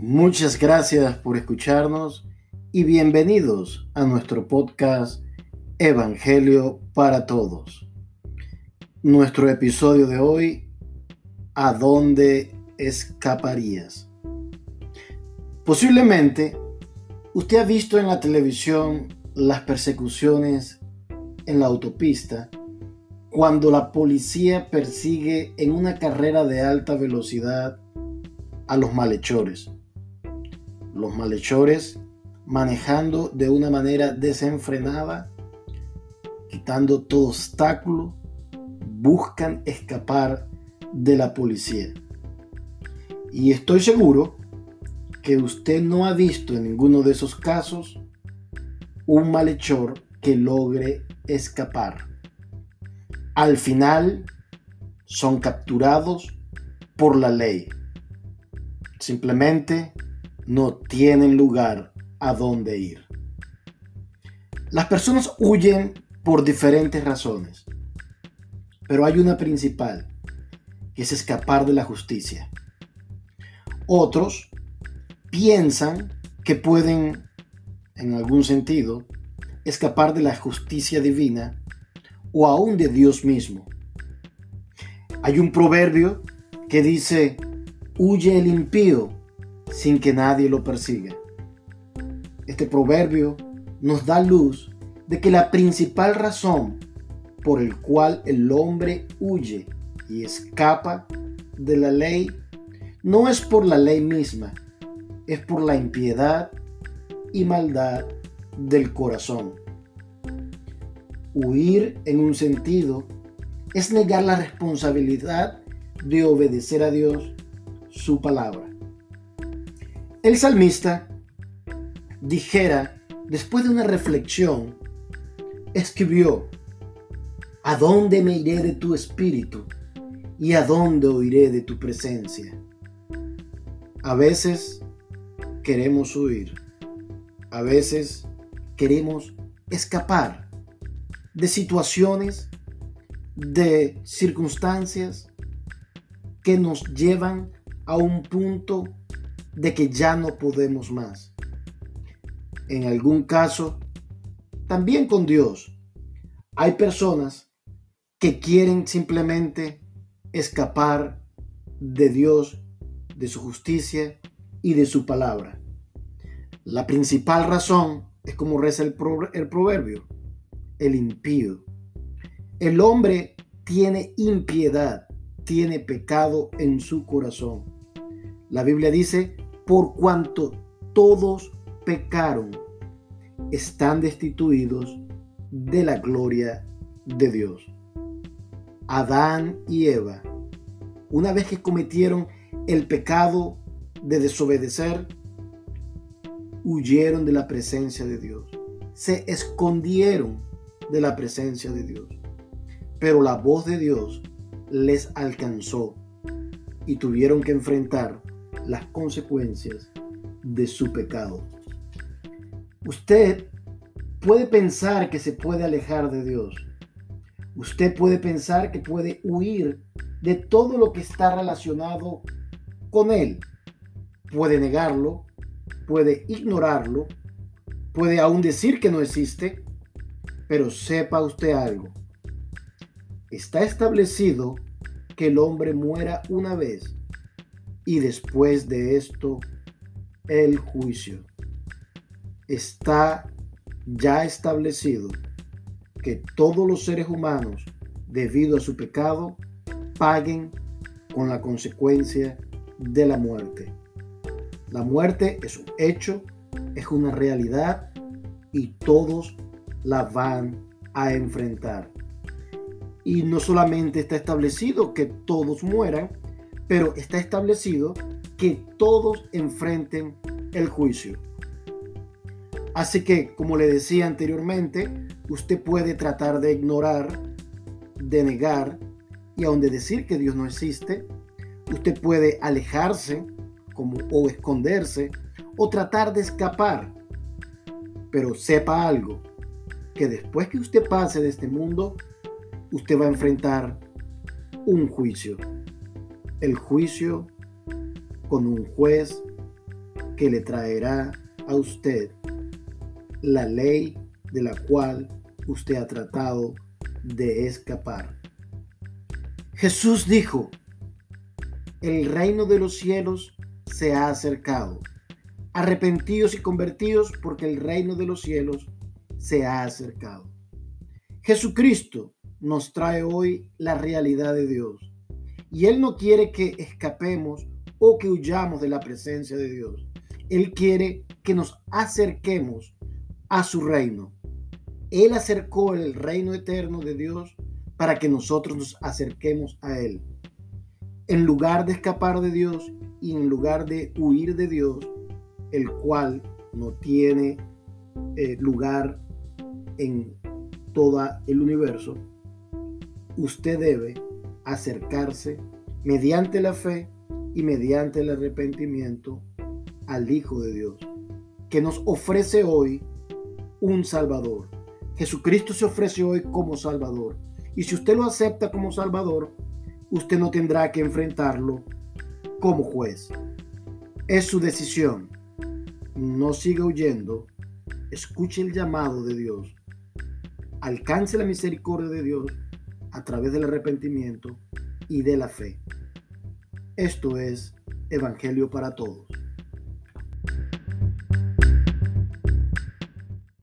Muchas gracias por escucharnos y bienvenidos a nuestro podcast Evangelio para Todos. Nuestro episodio de hoy, ¿A dónde escaparías? Posiblemente usted ha visto en la televisión las persecuciones en la autopista cuando la policía persigue en una carrera de alta velocidad a los malhechores los malhechores manejando de una manera desenfrenada, quitando todo obstáculo, buscan escapar de la policía. Y estoy seguro que usted no ha visto en ninguno de esos casos un malhechor que logre escapar. Al final son capturados por la ley. Simplemente no tienen lugar a dónde ir. Las personas huyen por diferentes razones, pero hay una principal, que es escapar de la justicia. Otros piensan que pueden, en algún sentido, escapar de la justicia divina o aún de Dios mismo. Hay un proverbio que dice, huye el impío sin que nadie lo persiga. Este proverbio nos da luz de que la principal razón por el cual el hombre huye y escapa de la ley no es por la ley misma, es por la impiedad y maldad del corazón. Huir en un sentido es negar la responsabilidad de obedecer a Dios su palabra. El salmista dijera, después de una reflexión, escribió, ¿A dónde me iré de tu espíritu? ¿Y a dónde oiré de tu presencia? A veces queremos huir, a veces queremos escapar de situaciones, de circunstancias que nos llevan a un punto de que ya no podemos más. En algún caso, también con Dios, hay personas que quieren simplemente escapar de Dios, de su justicia y de su palabra. La principal razón es como reza el, el proverbio, el impío. El hombre tiene impiedad, tiene pecado en su corazón. La Biblia dice por cuanto todos pecaron, están destituidos de la gloria de Dios. Adán y Eva, una vez que cometieron el pecado de desobedecer, huyeron de la presencia de Dios, se escondieron de la presencia de Dios. Pero la voz de Dios les alcanzó y tuvieron que enfrentar las consecuencias de su pecado. Usted puede pensar que se puede alejar de Dios. Usted puede pensar que puede huir de todo lo que está relacionado con Él. Puede negarlo, puede ignorarlo, puede aún decir que no existe, pero sepa usted algo. Está establecido que el hombre muera una vez y después de esto el juicio. Está ya establecido que todos los seres humanos, debido a su pecado, paguen con la consecuencia de la muerte. La muerte es un hecho, es una realidad y todos la van a enfrentar. Y no solamente está establecido que todos mueran, pero está establecido que todos enfrenten el juicio. Así que, como le decía anteriormente, usted puede tratar de ignorar, de negar y aun de decir que Dios no existe. Usted puede alejarse como, o esconderse o tratar de escapar. Pero sepa algo, que después que usted pase de este mundo, usted va a enfrentar un juicio el juicio con un juez que le traerá a usted la ley de la cual usted ha tratado de escapar. Jesús dijo, el reino de los cielos se ha acercado. Arrepentidos y convertidos porque el reino de los cielos se ha acercado. Jesucristo nos trae hoy la realidad de Dios y Él no quiere que escapemos o que huyamos de la presencia de Dios. Él quiere que nos acerquemos a su reino. Él acercó el reino eterno de Dios para que nosotros nos acerquemos a Él. En lugar de escapar de Dios y en lugar de huir de Dios, el cual no tiene eh, lugar en todo el universo, usted debe acercarse mediante la fe y mediante el arrepentimiento al Hijo de Dios, que nos ofrece hoy un Salvador. Jesucristo se ofrece hoy como Salvador. Y si usted lo acepta como Salvador, usted no tendrá que enfrentarlo como juez. Es su decisión. No siga huyendo. Escuche el llamado de Dios. Alcance la misericordia de Dios a través del arrepentimiento y de la fe. Esto es Evangelio para Todos.